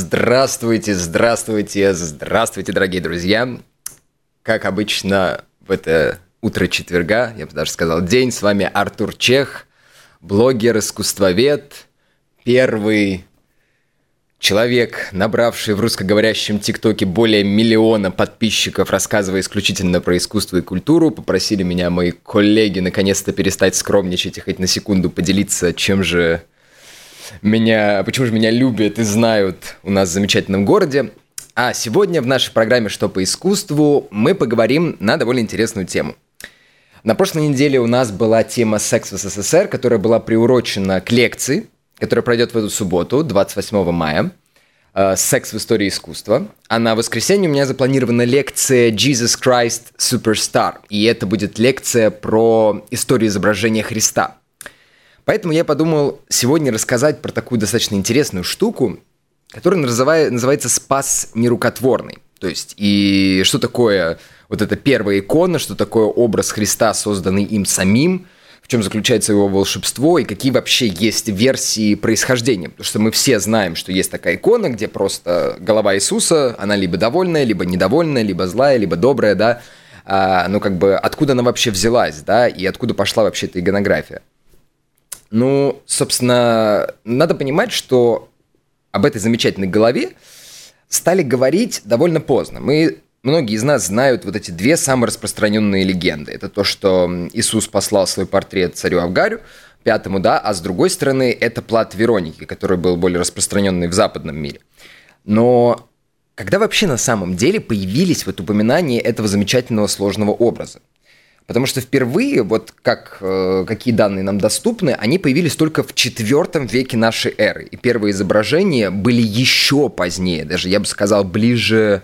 Здравствуйте, здравствуйте, здравствуйте, дорогие друзья. Как обычно в это утро четверга, я бы даже сказал день, с вами Артур Чех, блогер, искусствовед, первый человек, набравший в русскоговорящем ТикТоке более миллиона подписчиков, рассказывая исключительно про искусство и культуру. Попросили меня мои коллеги наконец-то перестать скромничать и хоть на секунду поделиться, чем же меня, почему же меня любят и знают у нас в замечательном городе. А сегодня в нашей программе «Что по искусству» мы поговорим на довольно интересную тему. На прошлой неделе у нас была тема «Секс в СССР», которая была приурочена к лекции, которая пройдет в эту субботу, 28 мая. Э, «Секс в истории искусства». А на воскресенье у меня запланирована лекция «Jesus Christ Superstar». И это будет лекция про историю изображения Христа – Поэтому я подумал сегодня рассказать про такую достаточно интересную штуку, которая называется «Спас нерукотворный». То есть, и что такое вот эта первая икона, что такое образ Христа, созданный им самим, в чем заключается его волшебство и какие вообще есть версии происхождения. Потому что мы все знаем, что есть такая икона, где просто голова Иисуса, она либо довольная, либо недовольная, либо злая, либо добрая, да. А, ну, как бы, откуда она вообще взялась, да, и откуда пошла вообще эта игонография. Ну, собственно, надо понимать, что об этой замечательной голове стали говорить довольно поздно. Мы Многие из нас знают вот эти две самые распространенные легенды. Это то, что Иисус послал свой портрет царю Авгарю, пятому, да, а с другой стороны, это плат Вероники, который был более распространенный в западном мире. Но когда вообще на самом деле появились вот упоминания этого замечательного сложного образа? Потому что впервые, вот как, э, какие данные нам доступны, они появились только в четвертом веке нашей эры. И первые изображения были еще позднее, даже я бы сказал, ближе,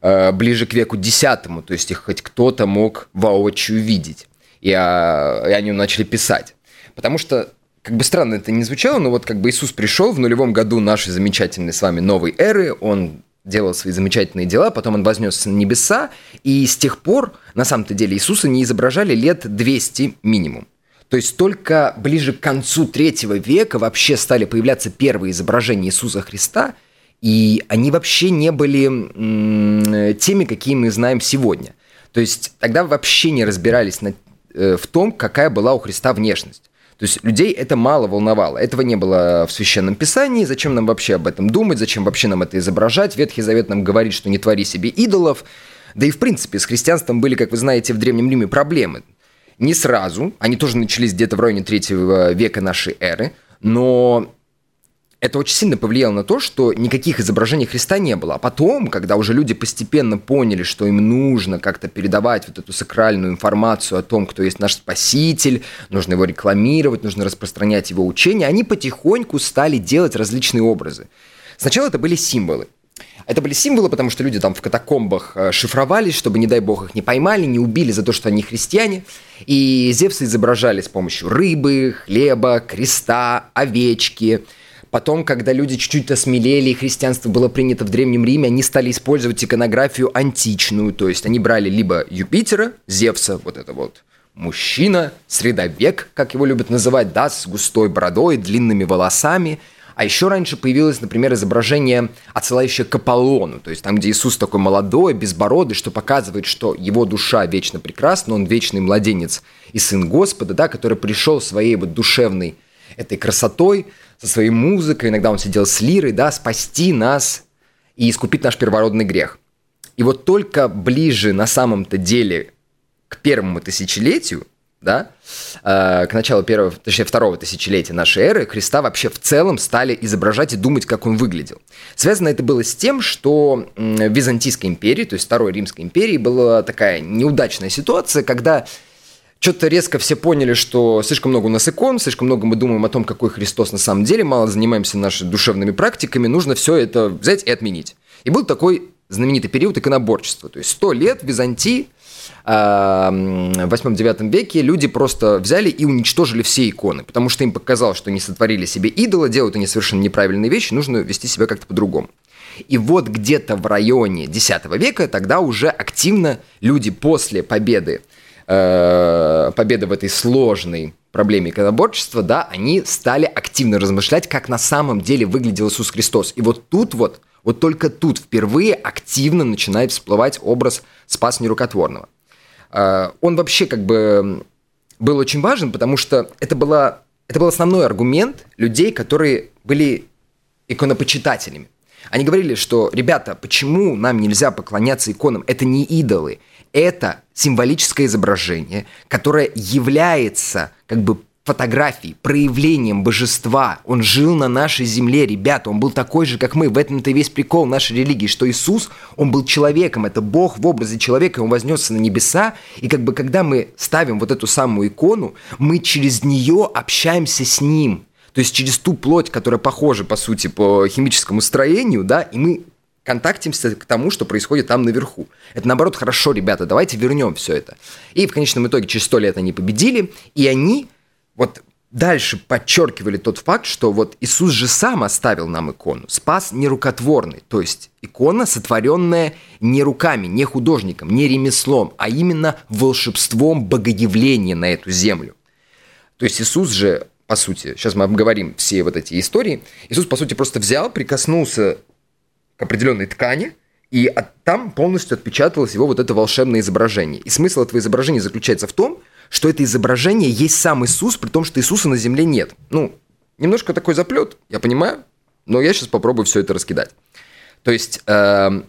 э, ближе к веку десятому. То есть их хоть кто-то мог воочию видеть. И, а, и они начали писать. Потому что как бы странно это не звучало, но вот как бы Иисус пришел в нулевом году нашей замечательной с вами новой эры, он делал свои замечательные дела, потом он вознесся на небеса, и с тех пор, на самом-то деле, Иисуса не изображали лет 200 минимум. То есть только ближе к концу третьего века вообще стали появляться первые изображения Иисуса Христа, и они вообще не были теми, какие мы знаем сегодня. То есть тогда вообще не разбирались на, э, в том, какая была у Христа внешность. То есть людей это мало волновало. Этого не было в Священном Писании. Зачем нам вообще об этом думать? Зачем вообще нам это изображать? Ветхий Завет нам говорит, что не твори себе идолов. Да и в принципе с христианством были, как вы знаете, в Древнем Риме проблемы. Не сразу, они тоже начались где-то в районе третьего века нашей эры, но это очень сильно повлияло на то, что никаких изображений Христа не было. А потом, когда уже люди постепенно поняли, что им нужно как-то передавать вот эту сакральную информацию о том, кто есть наш Спаситель, нужно его рекламировать, нужно распространять его учение, они потихоньку стали делать различные образы. Сначала это были символы. Это были символы, потому что люди там в катакомбах э, шифровались, чтобы, не дай бог, их не поймали, не убили за то, что они христиане. И Зевсы изображали с помощью рыбы, хлеба, креста, овечки – Потом, когда люди чуть-чуть осмелели, и христианство было принято в Древнем Риме, они стали использовать иконографию античную, то есть они брали либо Юпитера, Зевса, вот это вот мужчина, средовек, как его любят называть, да, с густой бородой, длинными волосами, а еще раньше появилось, например, изображение, отсылающее к Аполлону, то есть там, где Иисус такой молодой, безбородый, что показывает, что его душа вечно прекрасна, он вечный младенец и сын Господа, да, который пришел своей вот душевной этой красотой, со своей музыкой, иногда он сидел с лирой, да, спасти нас и искупить наш первородный грех. И вот только ближе на самом-то деле к первому тысячелетию, да, э, к началу первого, точнее, второго тысячелетия нашей эры, Христа вообще в целом стали изображать и думать, как он выглядел. Связано это было с тем, что в Византийской империи, то есть Второй Римской империи, была такая неудачная ситуация, когда что-то резко все поняли, что слишком много у нас икон, слишком много мы думаем о том, какой Христос на самом деле, мало занимаемся нашими душевными практиками, нужно все это взять и отменить. И был такой знаменитый период иконоборчества. То есть сто лет в Византии, в 8-9 веке люди просто взяли и уничтожили все иконы, потому что им показалось, что они сотворили себе идола, делают они совершенно неправильные вещи, нужно вести себя как-то по-другому. И вот где-то в районе X века тогда уже активно люди после победы э, победы в этой сложной проблеме иконоборчества, да, они стали активно размышлять, как на самом деле выглядел Иисус Христос. И вот тут вот, вот только тут впервые активно начинает всплывать образ Спас Нерукотворного. А, он вообще как бы был очень важен, потому что это, была, это был основной аргумент людей, которые были иконопочитателями. Они говорили, что, ребята, почему нам нельзя поклоняться иконам? Это не идолы, это символическое изображение, которое является как бы фотографией, проявлением божества. Он жил на нашей земле, ребята, он был такой же, как мы. В этом-то весь прикол нашей религии, что Иисус, он был человеком, это Бог в образе человека, он вознесся на небеса, и как бы когда мы ставим вот эту самую икону, мы через нее общаемся с Ним. То есть через ту плоть, которая похожа, по сути, по химическому строению, да, и мы контактимся к тому, что происходит там наверху. Это наоборот хорошо, ребята, давайте вернем все это. И в конечном итоге через сто лет они победили, и они вот дальше подчеркивали тот факт, что вот Иисус же сам оставил нам икону. Спас нерукотворный, то есть икона, сотворенная не руками, не художником, не ремеслом, а именно волшебством богоявления на эту землю. То есть Иисус же, по сути, сейчас мы обговорим все вот эти истории, Иисус, по сути, просто взял, прикоснулся к определенной ткани, и от, там полностью отпечаталось его вот это волшебное изображение. И смысл этого изображения заключается в том, что это изображение есть сам Иисус, при том, что Иисуса на земле нет. Ну, немножко такой заплет, я понимаю, но я сейчас попробую все это раскидать. То есть э,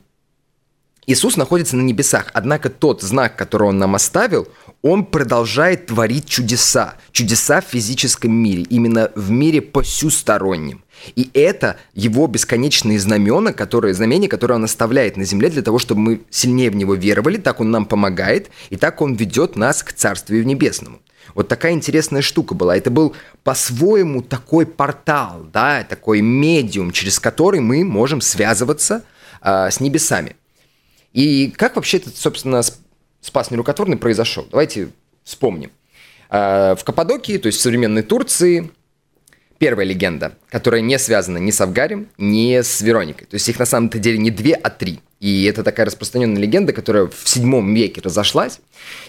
Иисус находится на небесах, однако тот знак, который он нам оставил, он продолжает творить чудеса. Чудеса в физическом мире, именно в мире посюстороннем. И это его бесконечные знамена, которые, знамения, которые он оставляет на земле для того, чтобы мы сильнее в него веровали, так он нам помогает, и так он ведет нас к Царствию Небесному. Вот такая интересная штука была. Это был по-своему такой портал, да, такой медиум, через который мы можем связываться э, с небесами. И как вообще этот, собственно, спас нерукотворный произошел? Давайте вспомним. Э, в Каппадокии, то есть в современной Турции, первая легенда, которая не связана ни с Авгарем, ни с Вероникой. То есть их на самом-то деле не две, а три. И это такая распространенная легенда, которая в седьмом веке разошлась.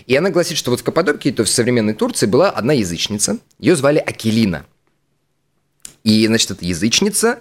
И она гласит, что вот в Каппадокии, то в современной Турции, была одна язычница. Ее звали Акелина. И, значит, эта язычница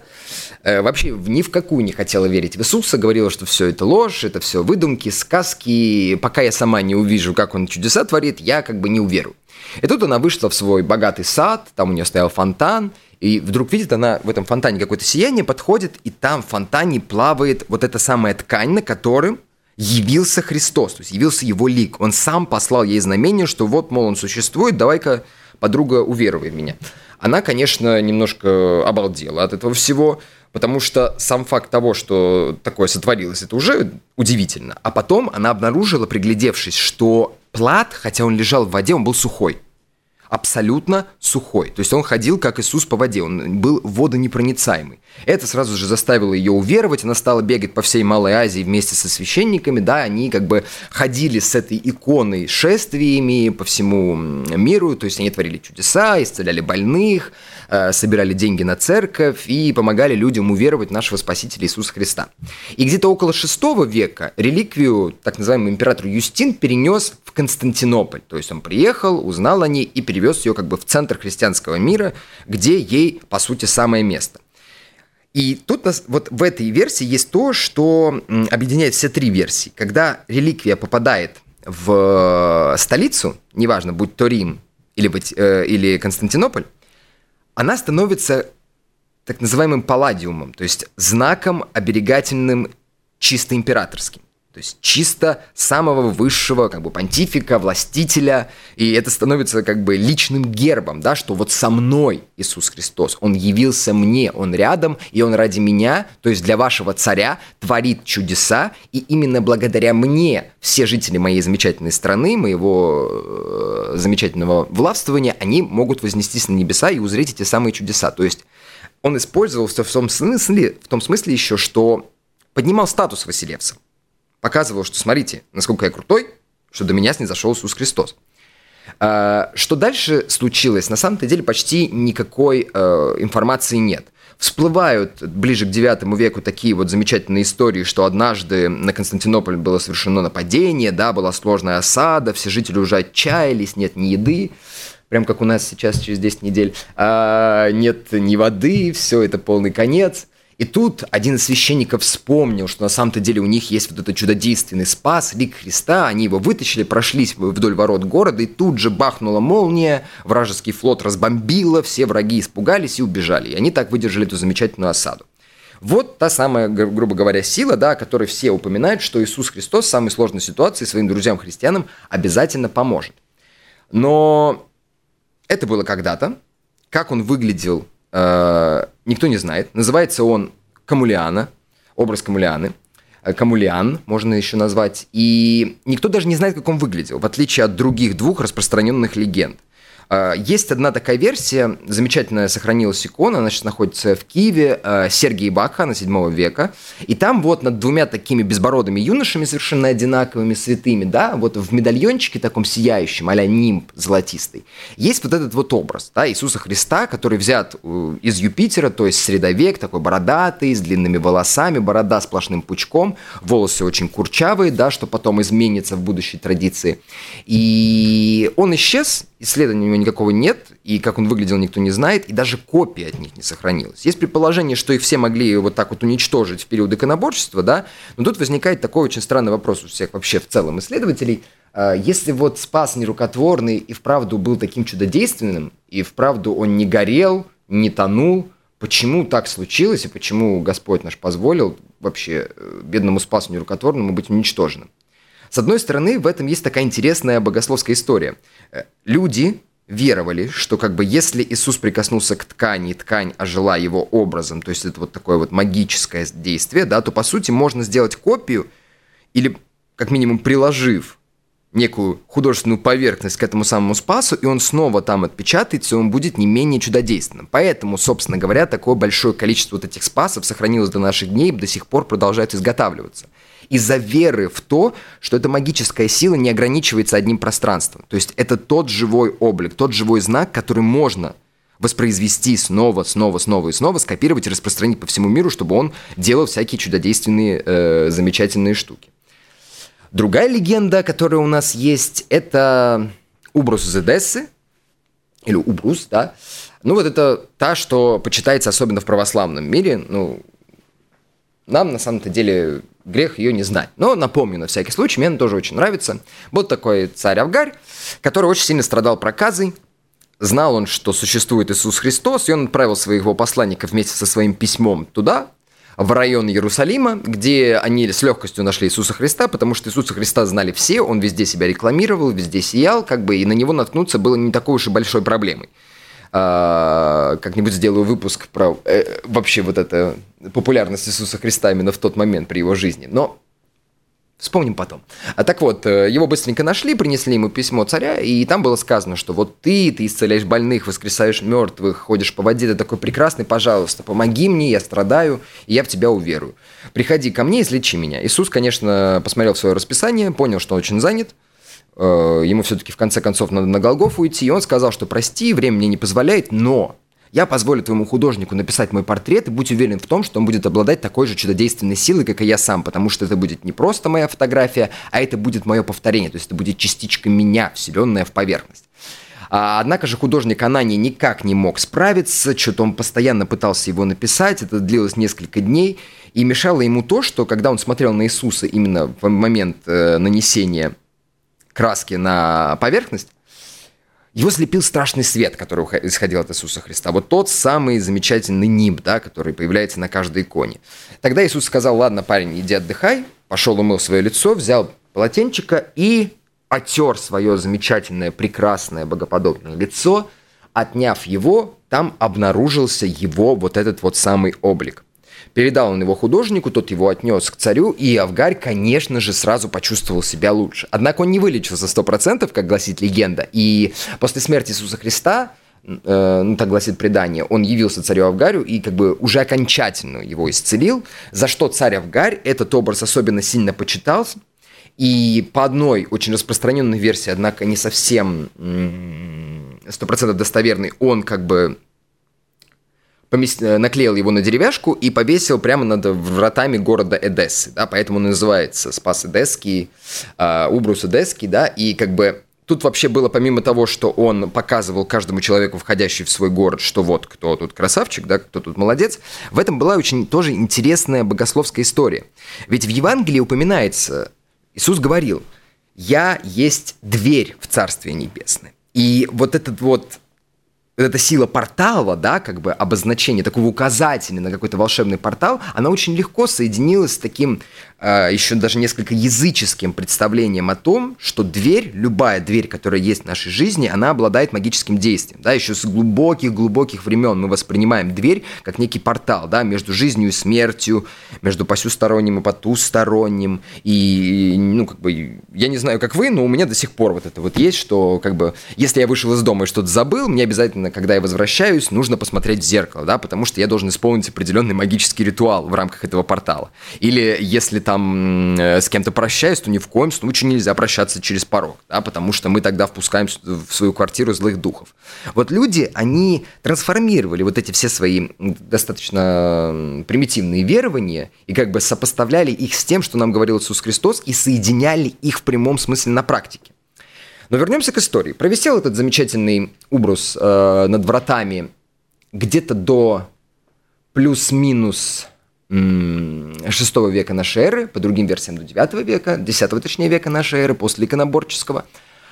э, вообще ни в какую не хотела верить в Иисуса, говорила, что все это ложь, это все выдумки, сказки. Пока я сама не увижу, как он чудеса творит, я как бы не уверую. И тут она вышла в свой богатый сад, там у нее стоял фонтан, и вдруг видит она в этом фонтане какое-то сияние, подходит, и там в фонтане плавает вот эта самая ткань, на котором явился Христос, то есть явился его лик. Он сам послал ей знамение, что вот, мол, он существует, давай-ка, подруга, уверуй в меня. Она, конечно, немножко обалдела от этого всего, потому что сам факт того, что такое сотворилось, это уже удивительно. А потом она обнаружила, приглядевшись, что плат, хотя он лежал в воде, он был сухой. Абсолютно сухой. То есть он ходил, как Иисус по воде, он был водонепроницаемый. Это сразу же заставило ее уверовать, она стала бегать по всей Малой Азии вместе со священниками, да, они как бы ходили с этой иконой шествиями по всему миру, то есть они творили чудеса, исцеляли больных, э, собирали деньги на церковь и помогали людям уверовать нашего Спасителя Иисуса Христа. И где-то около VI века реликвию, так называемый император Юстин, перенес в Константинополь. То есть он приехал, узнал о ней и перевез ее как бы в центр христианского мира, где ей, по сути, самое место. И тут нас, вот в этой версии есть то, что объединяет все три версии. Когда реликвия попадает в столицу, неважно, будь то Рим или, э, или Константинополь, она становится так называемым палладиумом, то есть знаком оберегательным чисто императорским. То есть чисто самого высшего как бы понтифика, властителя, и это становится как бы личным гербом, да, что вот со мной Иисус Христос, Он явился мне, Он рядом, и Он ради меня, то есть для вашего царя, творит чудеса, и именно благодаря мне все жители моей замечательной страны, моего э, замечательного властвования, они могут вознестись на небеса и узреть эти самые чудеса. То есть он использовался в том смысле, в том смысле еще, что поднимал статус Василевса показывал, что смотрите, насколько я крутой, что до меня снизошел Иисус Христос. А, что дальше случилось? На самом-то деле почти никакой э, информации нет. Всплывают ближе к IX веку такие вот замечательные истории, что однажды на Константинополь было совершено нападение, да, была сложная осада, все жители уже отчаялись, нет ни еды. прям как у нас сейчас через 10 недель, а, нет ни воды, все это полный конец. И тут один из священников вспомнил, что на самом-то деле у них есть вот этот чудодейственный спас, лик Христа, они его вытащили, прошлись вдоль ворот города, и тут же бахнула молния, вражеский флот разбомбило, все враги испугались и убежали. И они так выдержали эту замечательную осаду. Вот та самая, грубо говоря, сила, да, о которой все упоминают, что Иисус Христос в самой сложной ситуации своим друзьям-христианам обязательно поможет. Но это было когда-то. Как он выглядел, э, никто не знает. Называется он Камулиана, образ Камулианы. Э, Камулиан можно еще назвать. И никто даже не знает, как он выглядел, в отличие от других двух распространенных легенд – есть одна такая версия, замечательная сохранилась икона, она сейчас находится в Киеве, а, Сергия Бакхана 7 века, и там вот над двумя такими безбородыми юношами, совершенно одинаковыми, святыми, да, вот в медальончике таком сияющем, а нимб золотистый, есть вот этот вот образ, да, Иисуса Христа, который взят э, из Юпитера, то есть средовек, такой бородатый, с длинными волосами, борода сплошным пучком, волосы очень курчавые, да, что потом изменится в будущей традиции. И он исчез, исследований у него никакого нет, и как он выглядел, никто не знает, и даже копии от них не сохранилось. Есть предположение, что их все могли вот так вот уничтожить в период иконоборчества, да, но тут возникает такой очень странный вопрос у всех вообще в целом исследователей. А, если вот спас нерукотворный и вправду был таким чудодейственным, и вправду он не горел, не тонул, почему так случилось, и почему Господь наш позволил вообще э, бедному спасу нерукотворному быть уничтоженным? С одной стороны, в этом есть такая интересная богословская история. Э, люди веровали, что как бы если Иисус прикоснулся к ткани, ткань ожила его образом, то есть это вот такое вот магическое действие, да, то по сути можно сделать копию или как минимум приложив некую художественную поверхность к этому самому спасу, и он снова там отпечатается, и он будет не менее чудодейственным. Поэтому, собственно говоря, такое большое количество вот этих спасов сохранилось до наших дней и до сих пор продолжает изготавливаться из-за веры в то, что эта магическая сила не ограничивается одним пространством. То есть это тот живой облик, тот живой знак, который можно воспроизвести снова, снова, снова и снова, скопировать и распространить по всему миру, чтобы он делал всякие чудодейственные, э, замечательные штуки. Другая легенда, которая у нас есть, это Убрус из Эдессы, или Убрус, да. Ну вот это та, что почитается особенно в православном мире. Ну, нам на самом-то деле грех ее не знать. Но напомню на всякий случай, мне она тоже очень нравится. Вот такой царь Авгарь, который очень сильно страдал проказой. Знал он, что существует Иисус Христос, и он отправил своего посланника вместе со своим письмом туда, в район Иерусалима, где они с легкостью нашли Иисуса Христа, потому что Иисуса Христа знали все, он везде себя рекламировал, везде сиял, как бы, и на него наткнуться было не такой уж и большой проблемой. А, как-нибудь сделаю выпуск про э, вообще вот это популярность Иисуса Христа именно в тот момент при его жизни. Но Вспомним потом. А так вот, э, его быстренько нашли, принесли ему письмо царя, и там было сказано, что вот ты, ты исцеляешь больных, воскресаешь мертвых, ходишь по воде, ты такой прекрасный, пожалуйста, помоги мне, я страдаю, и я в тебя уверую. Приходи ко мне, излечи меня. Иисус, конечно, посмотрел свое расписание, понял, что очень занят, ему все-таки в конце концов надо на Голгофу уйти, и он сказал, что прости, время мне не позволяет, но я позволю твоему художнику написать мой портрет, и будь уверен в том, что он будет обладать такой же чудодейственной силой, как и я сам, потому что это будет не просто моя фотография, а это будет мое повторение, то есть это будет частичка меня, вселенная в поверхность. А, однако же художник Анани никак не мог справиться, что-то он постоянно пытался его написать, это длилось несколько дней, и мешало ему то, что когда он смотрел на Иисуса именно в момент э, нанесения краски на поверхность, его слепил страшный свет, который исходил от Иисуса Христа. Вот тот самый замечательный нимб, да, который появляется на каждой иконе. Тогда Иисус сказал, ладно, парень, иди отдыхай. Пошел, умыл свое лицо, взял полотенчика и отер свое замечательное, прекрасное, богоподобное лицо. Отняв его, там обнаружился его вот этот вот самый облик. Передал он его художнику, тот его отнес к царю, и Авгарь, конечно же, сразу почувствовал себя лучше. Однако он не вылечился 100%, как гласит легенда, и после смерти Иисуса Христа э, ну, так гласит предание, он явился царю Авгарю и как бы уже окончательно его исцелил, за что царь Авгарь этот образ особенно сильно почитался, и по одной очень распространенной версии, однако не совсем 100% достоверной, он как бы помест... Э, наклеил его на деревяшку и повесил прямо над вратами города Эдессы, да, поэтому он называется Спас Эдесский, э, Убрус Эдесский, да, и как бы Тут вообще было, помимо того, что он показывал каждому человеку, входящему в свой город, что вот кто тут красавчик, да, кто тут молодец, в этом была очень тоже интересная богословская история. Ведь в Евангелии упоминается, Иисус говорил, «Я есть дверь в Царствие Небесное». И вот этот вот эта сила портала, да, как бы обозначение такого указателя на какой-то волшебный портал, она очень легко соединилась с таким еще даже несколько языческим представлением о том, что дверь, любая дверь, которая есть в нашей жизни, она обладает магическим действием, да, еще с глубоких-глубоких времен мы воспринимаем дверь как некий портал, да, между жизнью и смертью, между посюсторонним и потусторонним, и, ну, как бы, я не знаю, как вы, но у меня до сих пор вот это вот есть, что, как бы, если я вышел из дома и что-то забыл, мне обязательно когда я возвращаюсь, нужно посмотреть в зеркало, да, потому что я должен исполнить определенный магический ритуал в рамках этого портала. Или если там э, с кем-то прощаюсь, то ни в коем случае нельзя прощаться через порог, да, потому что мы тогда впускаем в свою квартиру злых духов. Вот люди, они трансформировали вот эти все свои достаточно примитивные верования и как бы сопоставляли их с тем, что нам говорил Иисус Христос, и соединяли их в прямом смысле на практике. Но вернемся к истории. Провисел этот замечательный убрус э, над вратами где-то до плюс-минус 6 века нашей эры, по другим версиям до 9 века, 10 точнее века нашей эры, после иконоборческого.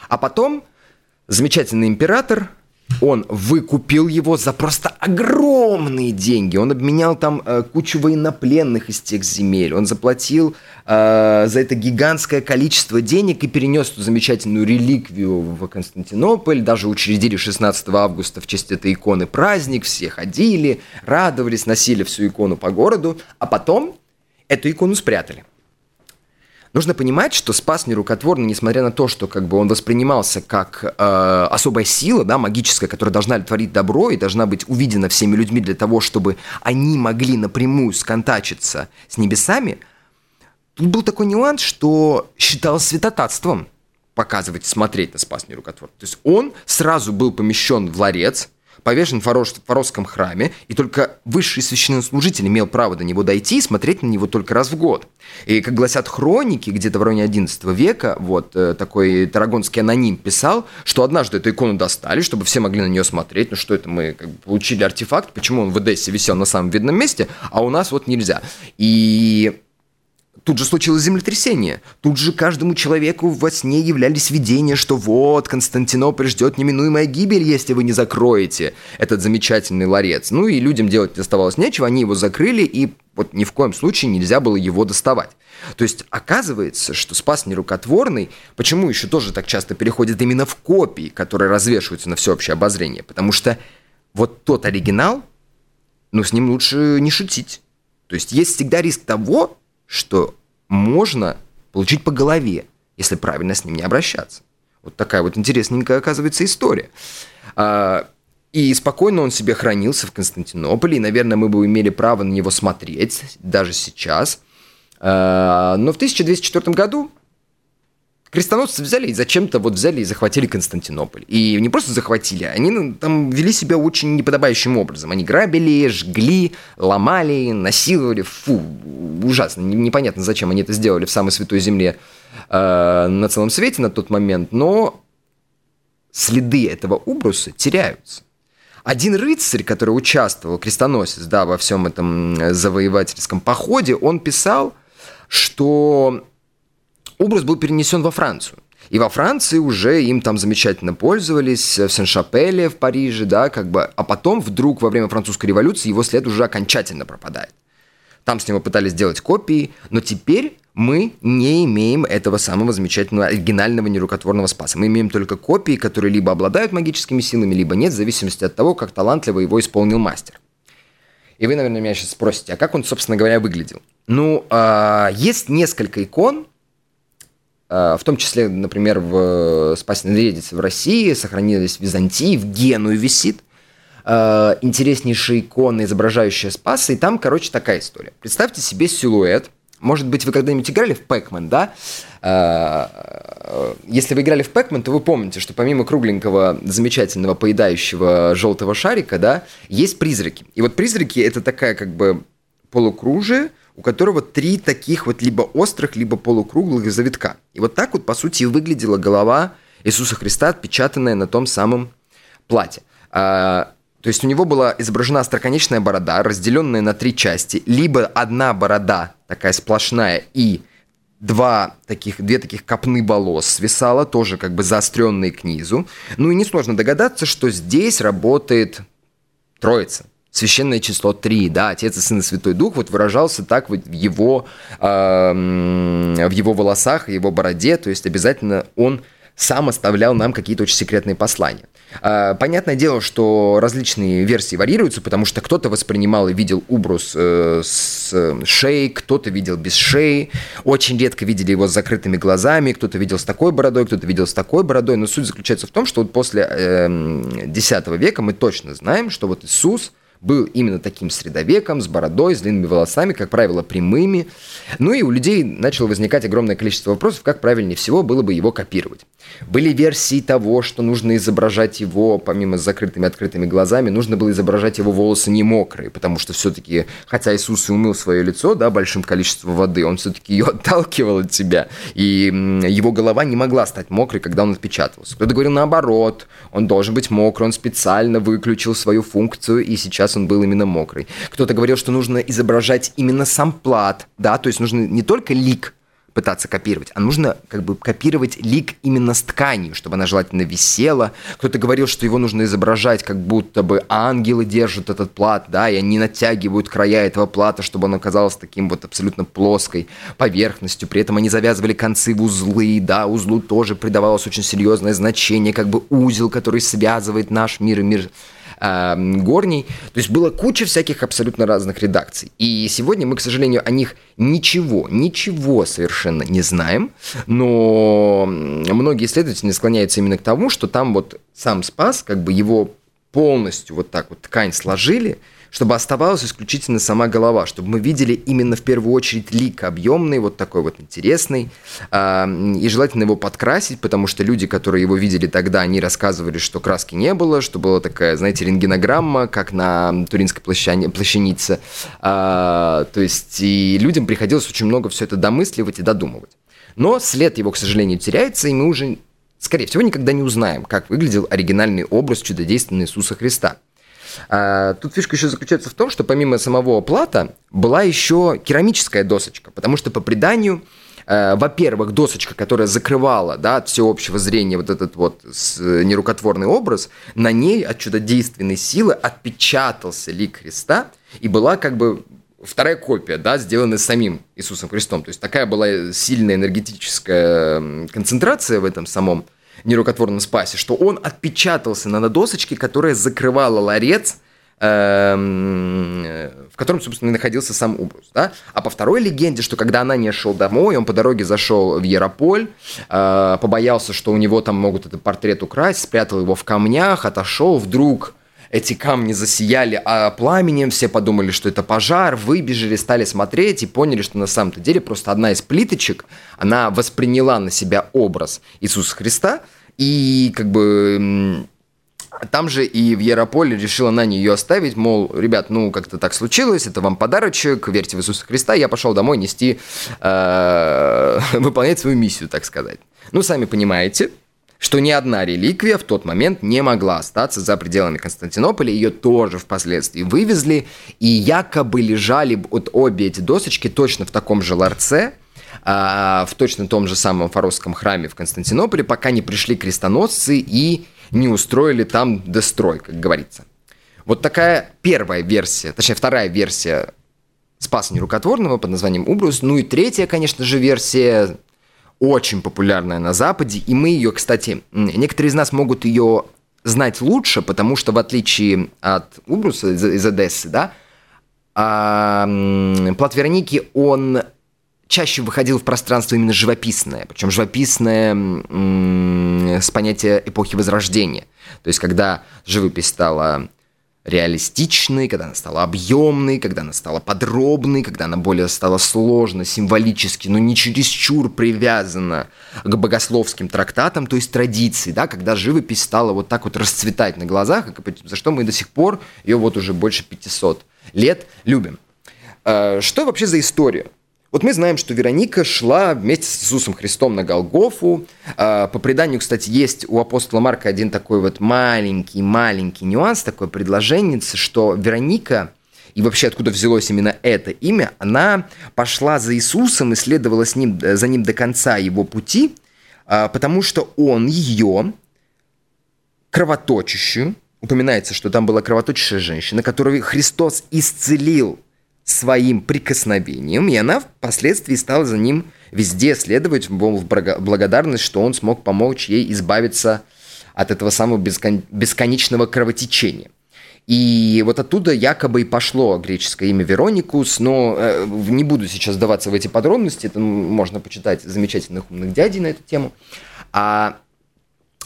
А потом замечательный император он выкупил его за просто огромные деньги. Он обменял там э, кучу военнопленных из тех земель. Он заплатил э, за это гигантское количество денег и перенес эту замечательную реликвию в Константинополь. Даже учредили 16 августа в честь этой иконы праздник. Все ходили, радовались, носили всю икону по городу. А потом эту икону спрятали. Нужно понимать, что спас нерукотворный, несмотря на то, что как бы он воспринимался как э, особая сила, да, магическая, которая должна творить добро и должна быть увидена всеми людьми для того, чтобы они могли напрямую сконтачиться с небесами, тут был такой нюанс, что считал святотатством показывать смотреть на спас нерукотворный. То есть он сразу был помещен в ларец, повешен в Форосском храме, и только высший священнослужитель имел право до него дойти и смотреть на него только раз в год. И, как гласят хроники, где-то в районе XI века, вот э, такой тарагонский аноним писал, что однажды эту икону достали, чтобы все могли на нее смотреть, ну что это мы как бы, получили артефакт, почему он в Эдессе висел на самом видном месте, а у нас вот нельзя. И Тут же случилось землетрясение. Тут же каждому человеку во сне являлись видения, что вот, Константинополь ждет неминуемая гибель, если вы не закроете этот замечательный ларец. Ну и людям делать оставалось нечего, они его закрыли, и вот ни в коем случае нельзя было его доставать. То есть оказывается, что спас нерукотворный, почему еще тоже так часто переходит именно в копии, которые развешиваются на всеобщее обозрение? Потому что вот тот оригинал, ну с ним лучше не шутить. То есть есть всегда риск того, что можно получить по голове, если правильно с ним не обращаться. Вот такая вот интересненькая, оказывается, история. А, и спокойно он себе хранился в Константинополе, и, наверное, мы бы имели право на него смотреть даже сейчас. А, но в 1204 году крестоносцы взяли и зачем-то вот взяли и захватили Константинополь. И не просто захватили, они ну, там вели себя очень неподобающим образом. Они грабили, жгли, ломали, насиловали. Фу, ужасно. Непонятно, зачем они это сделали в самой святой земле э, на целом свете на тот момент. Но следы этого убруса теряются. Один рыцарь, который участвовал, крестоносец, да, во всем этом завоевательском походе, он писал, что образ был перенесен во Францию. И во Франции уже им там замечательно пользовались, в Сен-Шапеле, в Париже, да, как бы, а потом вдруг во время французской революции его след уже окончательно пропадает. Там с него пытались сделать копии, но теперь мы не имеем этого самого замечательного оригинального нерукотворного спаса. Мы имеем только копии, которые либо обладают магическими силами, либо нет, в зависимости от того, как талантливо его исполнил мастер. И вы, наверное, меня сейчас спросите, а как он, собственно говоря, выглядел? Ну, э, есть несколько икон, Э, в том числе, например, в Спасенной Редице в России, сохранились в Византии, в Геную висит э, интереснейшая икона, изображающая Спаса, и там, короче, такая история. Представьте себе силуэт, может быть, вы когда-нибудь играли в Пэкмен, да? Э, если вы играли в Пэкмен, то вы помните, что помимо кругленького, замечательного, поедающего желтого шарика, да, есть призраки. И вот призраки — это такая как бы полукружие, у которого три таких вот либо острых, либо полукруглых завитка. И вот так вот, по сути, выглядела голова Иисуса Христа, отпечатанное на том самом плате. А, то есть у него была изображена остроконечная борода, разделенная на три части. Либо одна борода такая сплошная и два таких, две таких копны волос свисало, тоже как бы заостренные к низу. Ну и несложно догадаться, что здесь работает Троица. Священное число три, да, Отец и Сын и Святой Дух вот выражался так вот в его, э, в его волосах, его бороде, то есть обязательно он сам оставлял нам какие-то очень секретные послания. А, понятное дело, что различные версии варьируются, потому что кто-то воспринимал и видел Убрус э, с шеей, кто-то видел без шеи, очень редко видели его с закрытыми глазами, кто-то видел с такой бородой, кто-то видел с такой бородой, но суть заключается в том, что вот после X эм, века мы точно знаем, что вот Иисус – был именно таким средовеком, с бородой, с длинными волосами, как правило, прямыми. Ну и у людей начало возникать огромное количество вопросов, как правильнее всего было бы его копировать. Были версии того, что нужно изображать его, помимо с закрытыми открытыми глазами, нужно было изображать его волосы не мокрые, потому что все-таки, хотя Иисус и умыл свое лицо, да, большим количеством воды, он все-таки ее отталкивал от себя, и его голова не могла стать мокрой, когда он отпечатывался. Кто-то говорил наоборот, он должен быть мокрый, он специально выключил свою функцию, и сейчас раз он был именно мокрый. Кто-то говорил, что нужно изображать именно сам плат, да, то есть нужно не только лик пытаться копировать, а нужно как бы копировать лик именно с тканью, чтобы она желательно висела. Кто-то говорил, что его нужно изображать, как будто бы ангелы держат этот плат, да, и они натягивают края этого плата, чтобы он оказался таким вот абсолютно плоской поверхностью. При этом они завязывали концы в узлы, да, узлу тоже придавалось очень серьезное значение, как бы узел, который связывает наш мир и мир э, горней. То есть было куча всяких абсолютно разных редакций. И сегодня мы, к сожалению, о них ничего, ничего совершенно не знаем, но многие исследователи склоняются именно к тому, что там вот сам Спас, как бы его полностью вот так вот ткань сложили – чтобы оставалась исключительно сама голова, чтобы мы видели именно в первую очередь лик объемный, вот такой вот интересный, и желательно его подкрасить, потому что люди, которые его видели тогда, они рассказывали, что краски не было, что была такая, знаете, рентгенограмма, как на Туринской плащани, плащанице, а, то есть и людям приходилось очень много все это домысливать и додумывать. Но след его, к сожалению, теряется, и мы уже, скорее всего, никогда не узнаем, как выглядел оригинальный образ чудодейственного Иисуса Христа. А, тут фишка еще заключается в том, что помимо самого плата была еще керамическая досочка, потому что по преданию э, во-первых, досочка, которая закрывала да, от всеобщего зрения вот этот вот нерукотворный образ, на ней от чудодейственной силы отпечатался лик Христа, и была как бы вторая копия, да, сделанная самим Иисусом Христом. То есть такая была сильная энергетическая концентрация в этом самом нерукотворном спасе, что он отпечатался на досочке, которая закрывала ларец, эм, в котором, собственно, и находился сам Убрус. Да? А по второй легенде, что когда она не шел домой, он по дороге зашел в Ярополь, э, побоялся, что у него там могут этот портрет украсть, спрятал его в камнях, отошел, вдруг эти камни засияли а пламенем, все подумали, что это пожар, выбежали, стали смотреть и поняли, что на самом-то деле просто одна из плиточек, она восприняла на себя образ Иисуса Христа, и как бы там же и в Ярополе решила на ее оставить, мол, ребят, ну как-то так случилось, это вам подарочек, верьте в Иисуса Христа, я пошел домой нести, э, выполнять свою миссию, так сказать. Ну, сами понимаете, что ни одна реликвия в тот момент не могла остаться за пределами Константинополя, ее тоже впоследствии вывезли, и якобы лежали вот обе эти досочки точно в таком же ларце, а, в точно том же самом Фаросском храме в Константинополе, пока не пришли крестоносцы и не устроили там дестрой, как говорится. Вот такая первая версия, точнее вторая версия Спаса Нерукотворного под названием Убрус. Ну и третья, конечно же, версия очень популярная на Западе, и мы ее, кстати, некоторые из нас могут ее знать лучше, потому что в отличие от Убруса из, из Одессы, да, а, Плат Вероники, он чаще выходил в пространство именно живописное, причем живописное с понятия эпохи Возрождения. То есть, когда живопись стала реалистичной, когда она стала объемной, когда она стала подробной, когда она более стала сложно, символически, но не чересчур привязана к богословским трактатам, то есть традиции, да, когда живопись стала вот так вот расцветать на глазах, за что мы до сих пор ее вот уже больше 500 лет любим. Э, что вообще за история Вот мы знаем, что Вероника шла вместе с Иисусом Христом на Голгофу. А, по преданию, кстати, есть у апостола Марка один такой вот маленький-маленький нюанс, такое предложение, что Вероника, и вообще откуда взялось именно это имя, она пошла за Иисусом и следовала с ним, за ним до конца его пути, а, потому что он ее кровоточащую, упоминается, что там была кровоточащая женщина, которую Христос исцелил своим прикосновением, и она впоследствии стала за ним везде следовать в благодарность, что он смог помочь ей избавиться от этого самого бескон... бесконечного кровотечения. И вот оттуда якобы и пошло греческое имя Вероникус, но э, не буду сейчас даваться в эти подробности, это можно почитать замечательных умных дядей на эту тему. А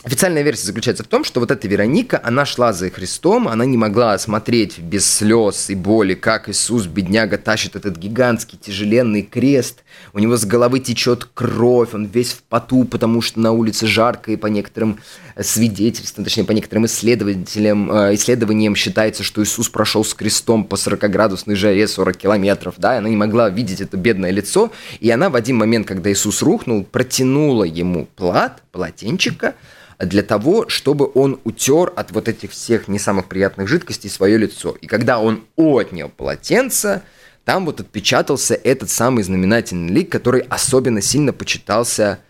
Официальная версия заключается в том, что вот эта Вероника, она шла за Христом, она не могла смотреть без слез и боли, как Иисус, бедняга, тащит этот гигантский тяжеленный крест. У него с головы течет кровь, он весь в поту, потому что на улице жарко, и по некоторым э, свидетельствам, точнее, по некоторым исследователям, э, исследованиям считается, что Иисус прошел с крестом по 40-градусной жаре 40 километров, да, и она не могла видеть это бедное лицо, и она в один момент, когда Иисус рухнул, протянула ему плат, полотенчика, для того, чтобы он утер от вот этих всех не самых приятных жидкостей свое лицо. И когда он отнял полотенце, там вот отпечатался этот самый знаменательный лик, который особенно сильно почитался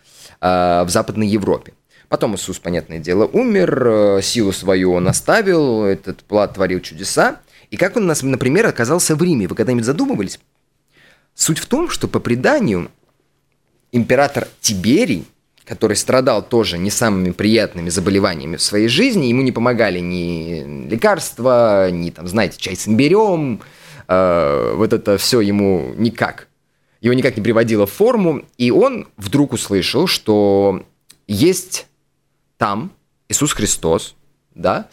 э, в Западной Европе. Потом Иисус, понятное дело, умер, э, силу свою он оставил, этот плат творил чудеса. И как он, например, оказался в Риме? Вы когда-нибудь задумывались? Суть в том, что по преданию император Тиберий который страдал тоже не самыми приятными заболеваниями в своей жизни, ему не помогали ни лекарства, ни, там, знаете, чай с имбирем, э, вот это все ему никак. Его никак не приводило в форму, и он вдруг услышал, что есть там Иисус Христос, да,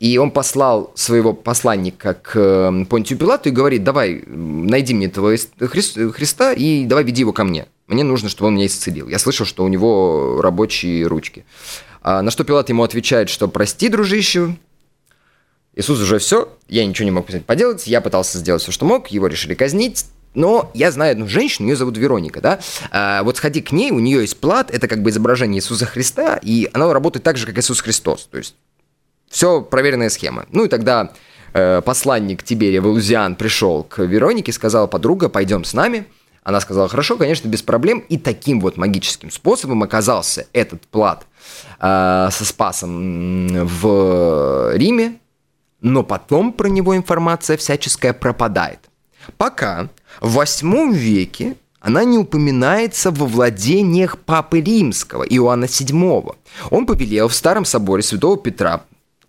и он послал своего посланника к э, Понтию Пилату и говорит, давай, найди мне этого Христа и давай веди его ко мне. Мне нужно, чтобы он меня исцелил. Я слышал, что у него рабочие ручки. А, на что Пилат ему отвечает, что прости, дружище, Иисус уже все, я ничего не мог поделать, я пытался сделать все, что мог, его решили казнить, но я знаю одну женщину, ее зовут Вероника, да. А, вот сходи к ней, у нее есть плат, это как бы изображение Иисуса Христа, и оно работает так же, как Иисус Христос. То есть все проверенная схема. Ну и тогда э, посланник Тиберия Валузиан пришел к Веронике, сказал, подруга, пойдем с нами. Она сказала, хорошо, конечно, без проблем. И таким вот магическим способом оказался этот плат э, со Спасом в Риме, но потом про него информация всяческая пропадает. Пока в восьмом веке она не упоминается во владениях Папы Римского, Иоанна VII. Он повелел в Старом соборе Святого Петра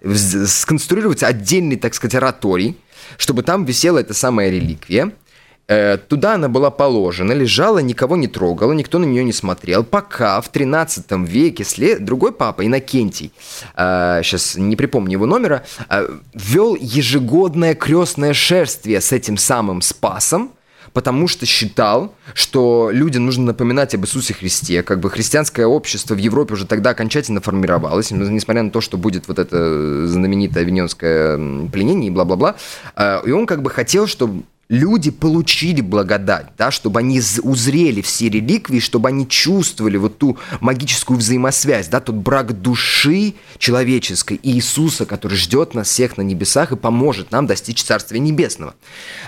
сконструировать отдельный, так сказать, ораторий, чтобы там висела эта самая реликвия – туда она была положена, лежала, никого не трогала, никто на нее не смотрел, пока в 13 веке след... другой папа, Иннокентий, э, сейчас не припомню его номера, э, вел ежегодное крестное шествие с этим самым Спасом, потому что считал, что людям нужно напоминать об Иисусе Христе. Как бы христианское общество в Европе уже тогда окончательно формировалось, несмотря на то, что будет вот это знаменитое авиньонское пленение и бла-бла-бла. Э, и он как бы хотел, чтобы люди получили благодать, да, чтобы они узрели все реликвии, чтобы они чувствовали вот ту магическую взаимосвязь, да, тот брак души человеческой и Иисуса, который ждет нас всех на небесах и поможет нам достичь Царствия Небесного.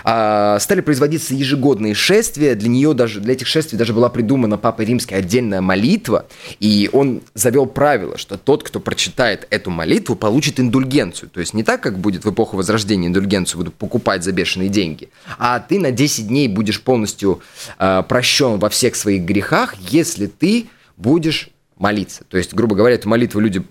А, стали производиться ежегодные шествия, для нее даже, для этих шествий даже была придумана Папой Римской отдельная молитва, и он завел правило, что тот, кто прочитает эту молитву, получит индульгенцию. То есть не так, как будет в эпоху Возрождения индульгенцию будут покупать за бешеные деньги, а ты на 10 дней будешь полностью э, прощен во всех своих грехах, если ты будешь молиться. То есть, грубо говоря, эту молитву люди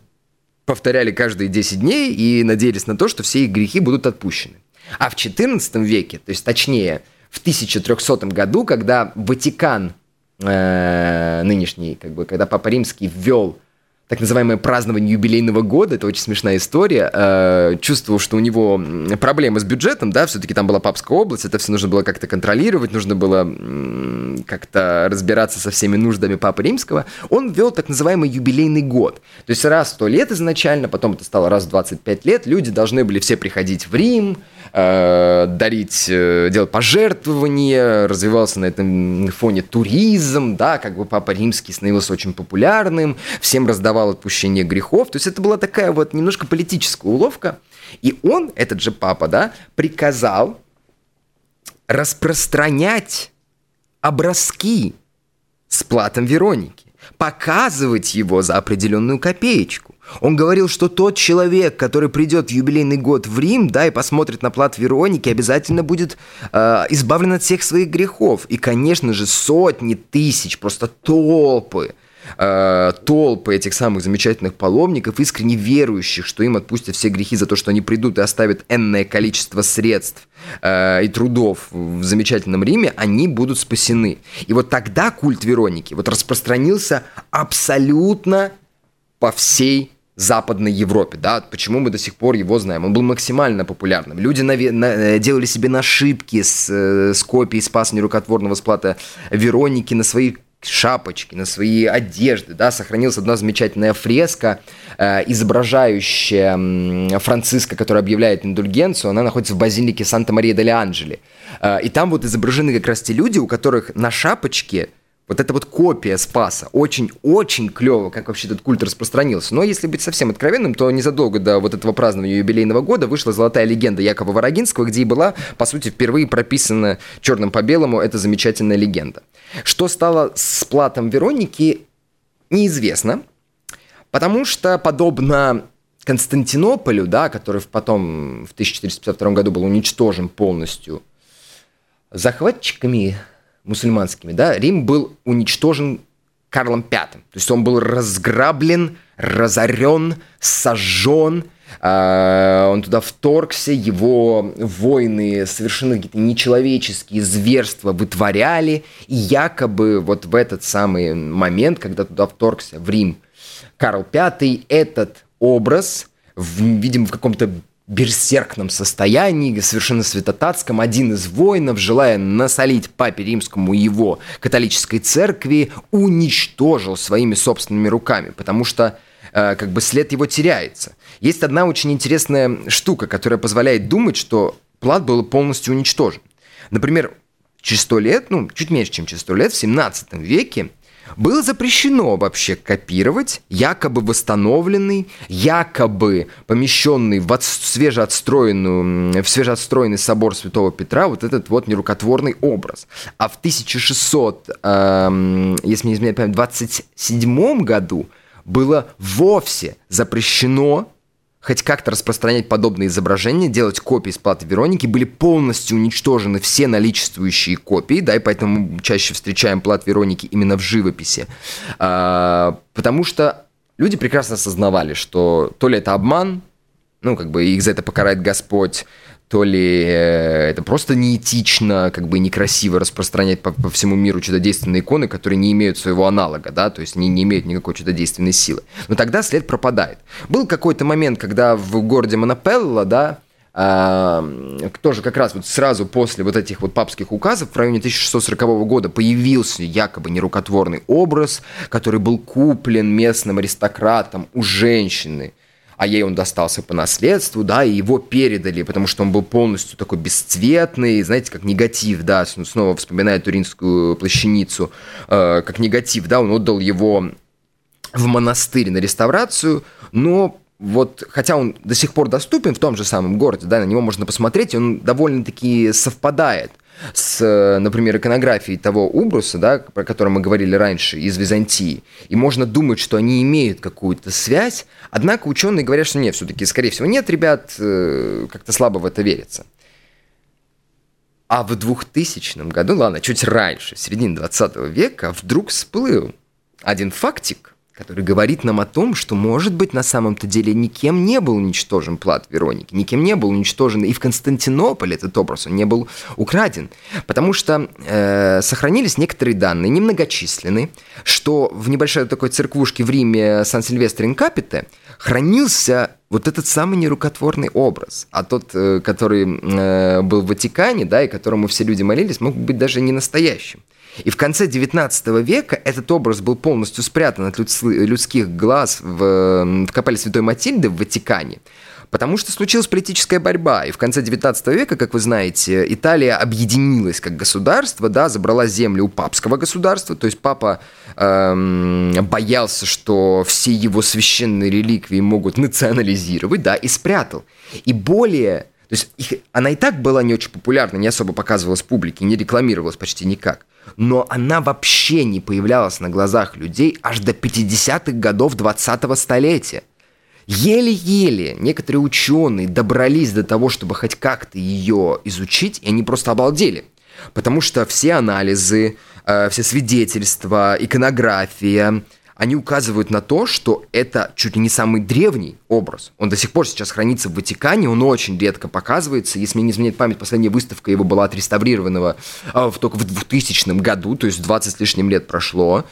повторяли каждые 10 дней и надеялись на то, что все их грехи будут отпущены. А в XIV веке, то есть точнее в 1300 году, когда Ватикан э, нынешний, как бы, когда Папа Римский ввел так называемое празднование юбилейного года, это очень смешная история, э, чувствовал, что у него проблемы с бюджетом, да, все-таки там была Папская область, это все нужно было как-то контролировать, нужно было как-то разбираться со всеми нуждами Папы Римского, он ввел так называемый юбилейный год. То есть раз в 100 лет изначально, потом это стало раз в 25 лет, люди должны были все приходить в Рим, э, дарить, э, делать пожертвования, развивался на этом фоне туризм, да, как бы Папа Римский становился очень популярным, всем раздавал отпущение грехов. То есть это была такая вот немножко политическая уловка. И он, этот же папа, да, приказал распространять образки с платом Вероники, показывать его за определенную копеечку. Он говорил, что тот человек, который придет в юбилейный год в Рим, да, и посмотрит на плат Вероники, обязательно будет э, избавлен от всех своих грехов. И, конечно же, сотни тысяч, просто толпы э, толпы этих самых замечательных паломников, искренне верующих, что им отпустят все грехи за то, что они придут и оставят энное количество средств э, и трудов в замечательном Риме, они будут спасены. И вот тогда культ Вероники вот распространился абсолютно по всей Западной Европе, да, почему мы до сих пор его знаем. Он был максимально популярным. Люди наве- на- делали себе нашибки с, э, с копией спаса нерукотворного сплата Вероники на свои шапочки, на свои одежды, да, сохранилась одна замечательная фреска, э, изображающая э, Франциска, который объявляет индульгенцию, она находится в базилике Санта-Мария-дель-Анджели. Э, и там вот изображены как раз те люди, у которых на шапочке вот эта вот копия Спаса очень-очень клево, как вообще этот культ распространился. Но если быть совсем откровенным, то незадолго до вот этого празднования юбилейного года вышла золотая легенда Якова Ворогинского, где и была, по сути, впервые прописана черным по белому эта замечательная легенда. Что стало с платом Вероники, неизвестно, потому что, подобно Константинополю, да, который потом в 1452 году был уничтожен полностью захватчиками мусульманскими, да, Рим был уничтожен Карлом V. То есть он был разграблен, разорен, сожжен, а, он туда вторгся, его воины совершенно какие-то нечеловеческие зверства вытворяли, и якобы вот в этот самый момент, когда туда вторгся в Рим Карл V, этот образ, в, видимо, в каком-то берсеркном состоянии, совершенно святотатском, один из воинов, желая насолить папе римскому его католической церкви, уничтожил своими собственными руками, потому что э, как бы след его теряется. Есть одна очень интересная штука, которая позволяет думать, что плат был полностью уничтожен. Например, через сто лет, ну, чуть меньше, чем через сто лет, в 17 веке было запрещено вообще копировать якобы восстановленный, якобы помещенный в от, свежеотстроенную, в свежеотстроенный собор Святого Петра вот этот вот нерукотворный образ. А в 1600, эм, если не изменяю память, 27 году было вовсе запрещено хоть как-то распространять подобные изображения, делать копии с платы Вероники, были полностью уничтожены все наличествующие копии, да, и поэтому чаще встречаем плат Вероники именно в живописи. А, потому что люди прекрасно осознавали, что то ли это обман, ну, как бы их за это покарает Господь, то ли э, это просто неэтично, как бы некрасиво распространять по, по всему миру чудодейственные иконы, которые не имеют своего аналога, да, то есть не, не имеют никакой чудодейственной силы. Но тогда след пропадает. Был какой-то момент, когда в городе Монопелло, да, э, тоже как раз вот сразу после вот этих вот папских указов в районе 1640 года появился якобы нерукотворный образ, который был куплен местным аристократом у женщины – а ей он достался по наследству, да, и его передали, потому что он был полностью такой бесцветный, знаете, как негатив, да, снова вспоминая Туринскую плащаницу, э, как негатив, да, он отдал его в монастырь на реставрацию, но вот, хотя он до сих пор доступен в том же самом городе, да, на него можно посмотреть, он довольно-таки совпадает – с, например, иконографией того Убруса, да, про который мы говорили раньше, из Византии. И можно думать, что они имеют какую-то связь, однако ученые говорят, что нет, все-таки, скорее всего, нет, ребят, э, как-то слабо в это верится. А в 2000 году, ладно, чуть раньше, в середине 20 века, вдруг всплыл один фактик, который говорит нам о том, что, может быть, на самом-то деле никем не был уничтожен плат Вероники, никем не был уничтожен и в Константинополе этот образ, он не был украден, потому что э, сохранились некоторые данные, немногочисленные, что в небольшой такой церквушке в Риме Сан-Сильвестро Инкапите хранился вот этот самый нерукотворный образ, а тот, э, который э, был в Ватикане, да, и которому все люди молились, мог быть даже не настоящим. И в конце 19 века этот образ был полностью спрятан от людских глаз в, в капелле Святой Матильды в Ватикане, Потому что случилась политическая борьба, и в конце 19 века, как вы знаете, Италия объединилась как государство, да, забрала землю у папского государства, то есть папа эм, боялся, что все его священные реликвии могут национализировать, да, и спрятал. И более, то есть их, она и так была не очень популярна, не особо показывалась публике, не рекламировалась почти никак, но она вообще не появлялась на глазах людей аж до 50-х годов 20-го столетия. Еле-еле некоторые ученые добрались до того, чтобы хоть как-то ее изучить, и они просто обалдели. Потому что все анализы, э, все свидетельства, иконография, они указывают на то, что это чуть ли не самый древний образ. Он до сих пор сейчас хранится в Ватикане, он очень редко показывается. Если мне не изменяет память, последняя выставка его была отреставрированного э, только в 2000 году, то есть 20 с лишним лет прошло.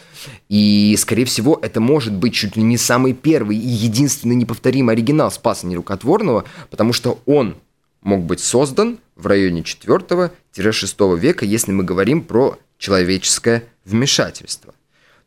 И, скорее всего, это может быть чуть ли не самый первый и единственный неповторимый оригинал Спаса Нерукотворного, потому что он мог быть создан в районе 4-6 века, если мы говорим про человеческое вмешательство.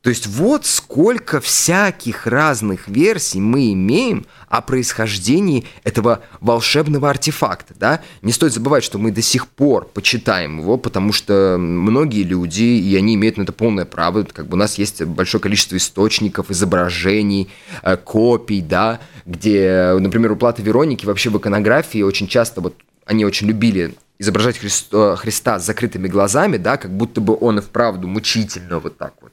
То есть вот сколько всяких разных версий мы имеем о происхождении этого волшебного артефакта, да? Не стоит забывать, что мы до сих пор почитаем его, потому что многие люди, и они имеют на это полное право, как бы у нас есть большое количество источников, изображений, э, копий, да, где, например, у Платы Вероники вообще в иконографии очень часто вот они очень любили изображать Христа, Христа с закрытыми глазами, да, как будто бы он и вправду мучительно вот так вот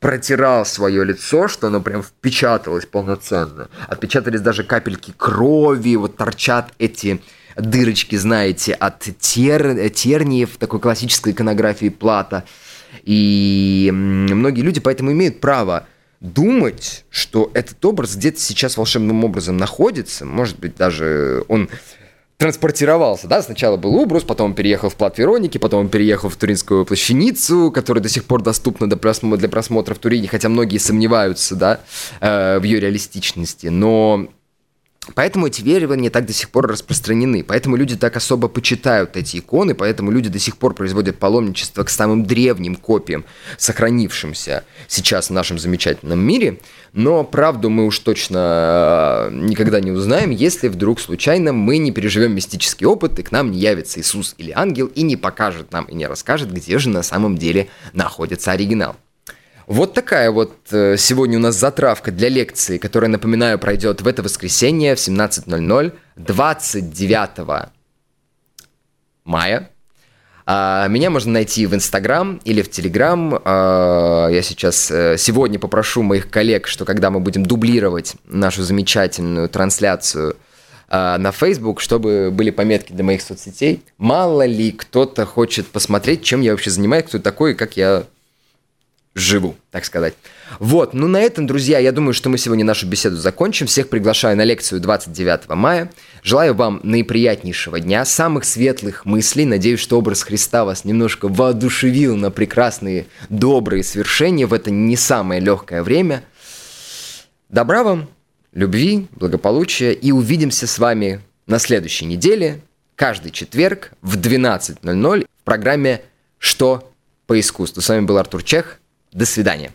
протирал свое лицо, что оно прям впечаталось полноценно. Отпечатались даже капельки крови, вот торчат эти дырочки, знаете, от тер, терниев, такой классической иконографии плата. И многие люди поэтому имеют право думать, что этот образ где-то сейчас волшебным образом находится, может быть, даже он транспортировался, да, сначала был Убрус, потом он переехал в Плат Вероники, потом он переехал в Туринскую плащаницу, которая до сих пор доступна для просмотра, для просмотра в Турине, хотя многие сомневаются, да, э, в ее реалистичности, но Поэтому эти верования так до сих пор распространены. Поэтому люди так особо почитают эти иконы, поэтому люди до сих пор производят паломничество к самым древним копиям, сохранившимся сейчас в нашем замечательном мире. Но правду мы уж точно э, никогда не узнаем, если вдруг случайно мы не переживем мистический опыт, и к нам не явится Иисус или ангел, и не покажет нам, и не расскажет, где же на самом деле находится оригинал. Вот такая вот э, сегодня у нас затравка для лекции, которая, напоминаю, пройдет в это воскресенье в 17.00, 29 мая. А, меня можно найти в Инстаграм или в Телеграм. А, я сейчас э, сегодня попрошу моих коллег, что когда мы будем дублировать нашу замечательную трансляцию а, на Facebook, чтобы были пометки для моих соцсетей. Мало ли кто-то хочет посмотреть, чем я вообще занимаюсь, кто такой как я живу, так сказать. Вот, ну на этом, друзья, я думаю, что мы сегодня нашу беседу закончим. Всех приглашаю на лекцию 29 мая. Желаю вам наиприятнейшего дня, самых светлых мыслей. Надеюсь, что образ Христа вас немножко воодушевил на прекрасные, добрые свершения в это не самое легкое время. Добра вам, любви, благополучия и увидимся с вами на следующей неделе, каждый четверг в 12.00 в программе «Что по искусству». С вами был Артур Чех. До свидания.